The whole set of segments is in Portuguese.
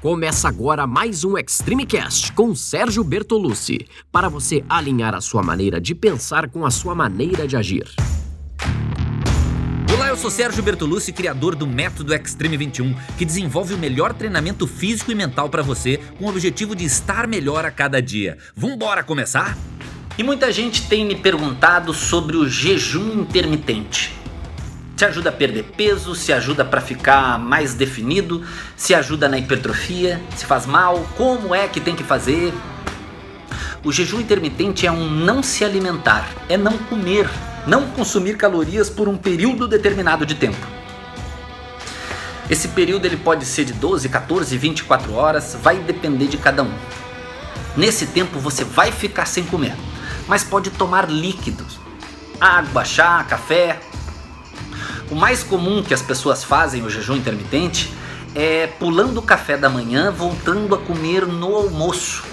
Começa agora mais um Extreme Cast com Sérgio Bertolucci, para você alinhar a sua maneira de pensar com a sua maneira de agir. Olá, eu sou Sérgio Bertolucci, criador do Método Extreme 21, que desenvolve o melhor treinamento físico e mental para você, com o objetivo de estar melhor a cada dia. Vambora começar? E muita gente tem me perguntado sobre o jejum intermitente. Se ajuda a perder peso, se ajuda para ficar mais definido, se ajuda na hipertrofia, se faz mal, como é que tem que fazer? O jejum intermitente é um não se alimentar, é não comer, não consumir calorias por um período determinado de tempo. Esse período ele pode ser de 12, 14, 24 horas, vai depender de cada um. Nesse tempo você vai ficar sem comer, mas pode tomar líquidos, água, chá, café, o mais comum que as pessoas fazem o jejum intermitente é pulando o café da manhã, voltando a comer no almoço.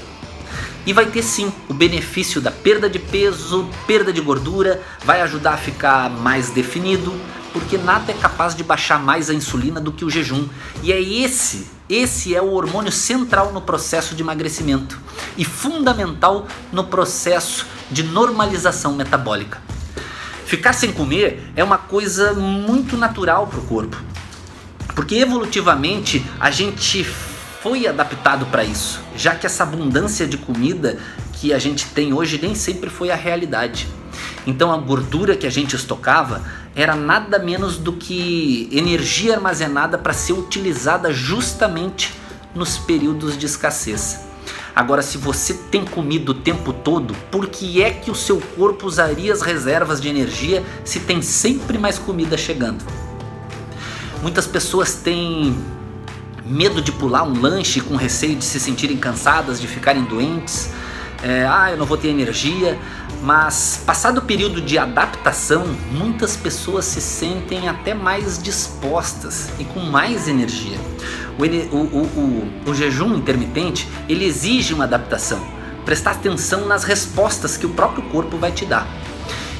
E vai ter sim o benefício da perda de peso, perda de gordura, vai ajudar a ficar mais definido, porque nada é capaz de baixar mais a insulina do que o jejum. E é esse, esse é o hormônio central no processo de emagrecimento e fundamental no processo de normalização metabólica. Ficar sem comer é uma coisa muito natural para o corpo, porque evolutivamente a gente foi adaptado para isso, já que essa abundância de comida que a gente tem hoje nem sempre foi a realidade. Então a gordura que a gente estocava era nada menos do que energia armazenada para ser utilizada justamente nos períodos de escassez. Agora, se você tem comido o tempo todo, por que é que o seu corpo usaria as reservas de energia se tem sempre mais comida chegando? Muitas pessoas têm medo de pular um lanche com receio de se sentirem cansadas, de ficarem doentes. É, ah, eu não vou ter energia. Mas, passado o período de adaptação, muitas pessoas se sentem até mais dispostas e com mais energia. O, o, o, o, jejum intermitente ele exige uma adaptação, prestar atenção nas respostas que o próprio corpo vai te dar.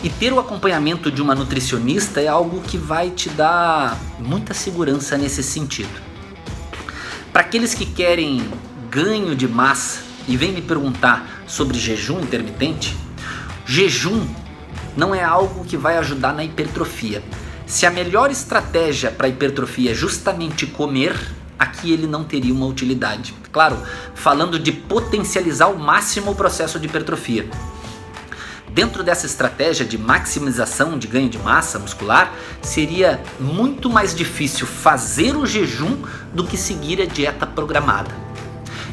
E ter o acompanhamento de uma nutricionista é algo que vai te dar muita segurança nesse sentido. Para aqueles que querem ganho de massa e vêm me perguntar sobre jejum intermitente, Jejum não é algo que vai ajudar na hipertrofia. Se a melhor estratégia para hipertrofia é justamente comer, aqui ele não teria uma utilidade. Claro, falando de potencializar ao máximo o processo de hipertrofia. Dentro dessa estratégia de maximização de ganho de massa muscular, seria muito mais difícil fazer o jejum do que seguir a dieta programada.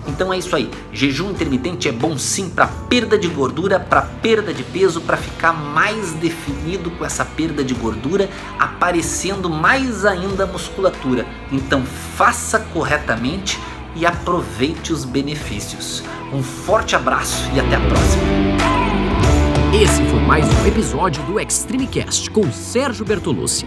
Então é isso aí. Jejum intermitente é bom sim para perda de gordura, para perda de peso, para ficar mais definido com essa perda de gordura, aparecendo mais ainda a musculatura. Então faça corretamente e aproveite os benefícios. Um forte abraço e até a próxima. Esse foi mais um episódio do Extreme Cast com Sérgio Bertolucci.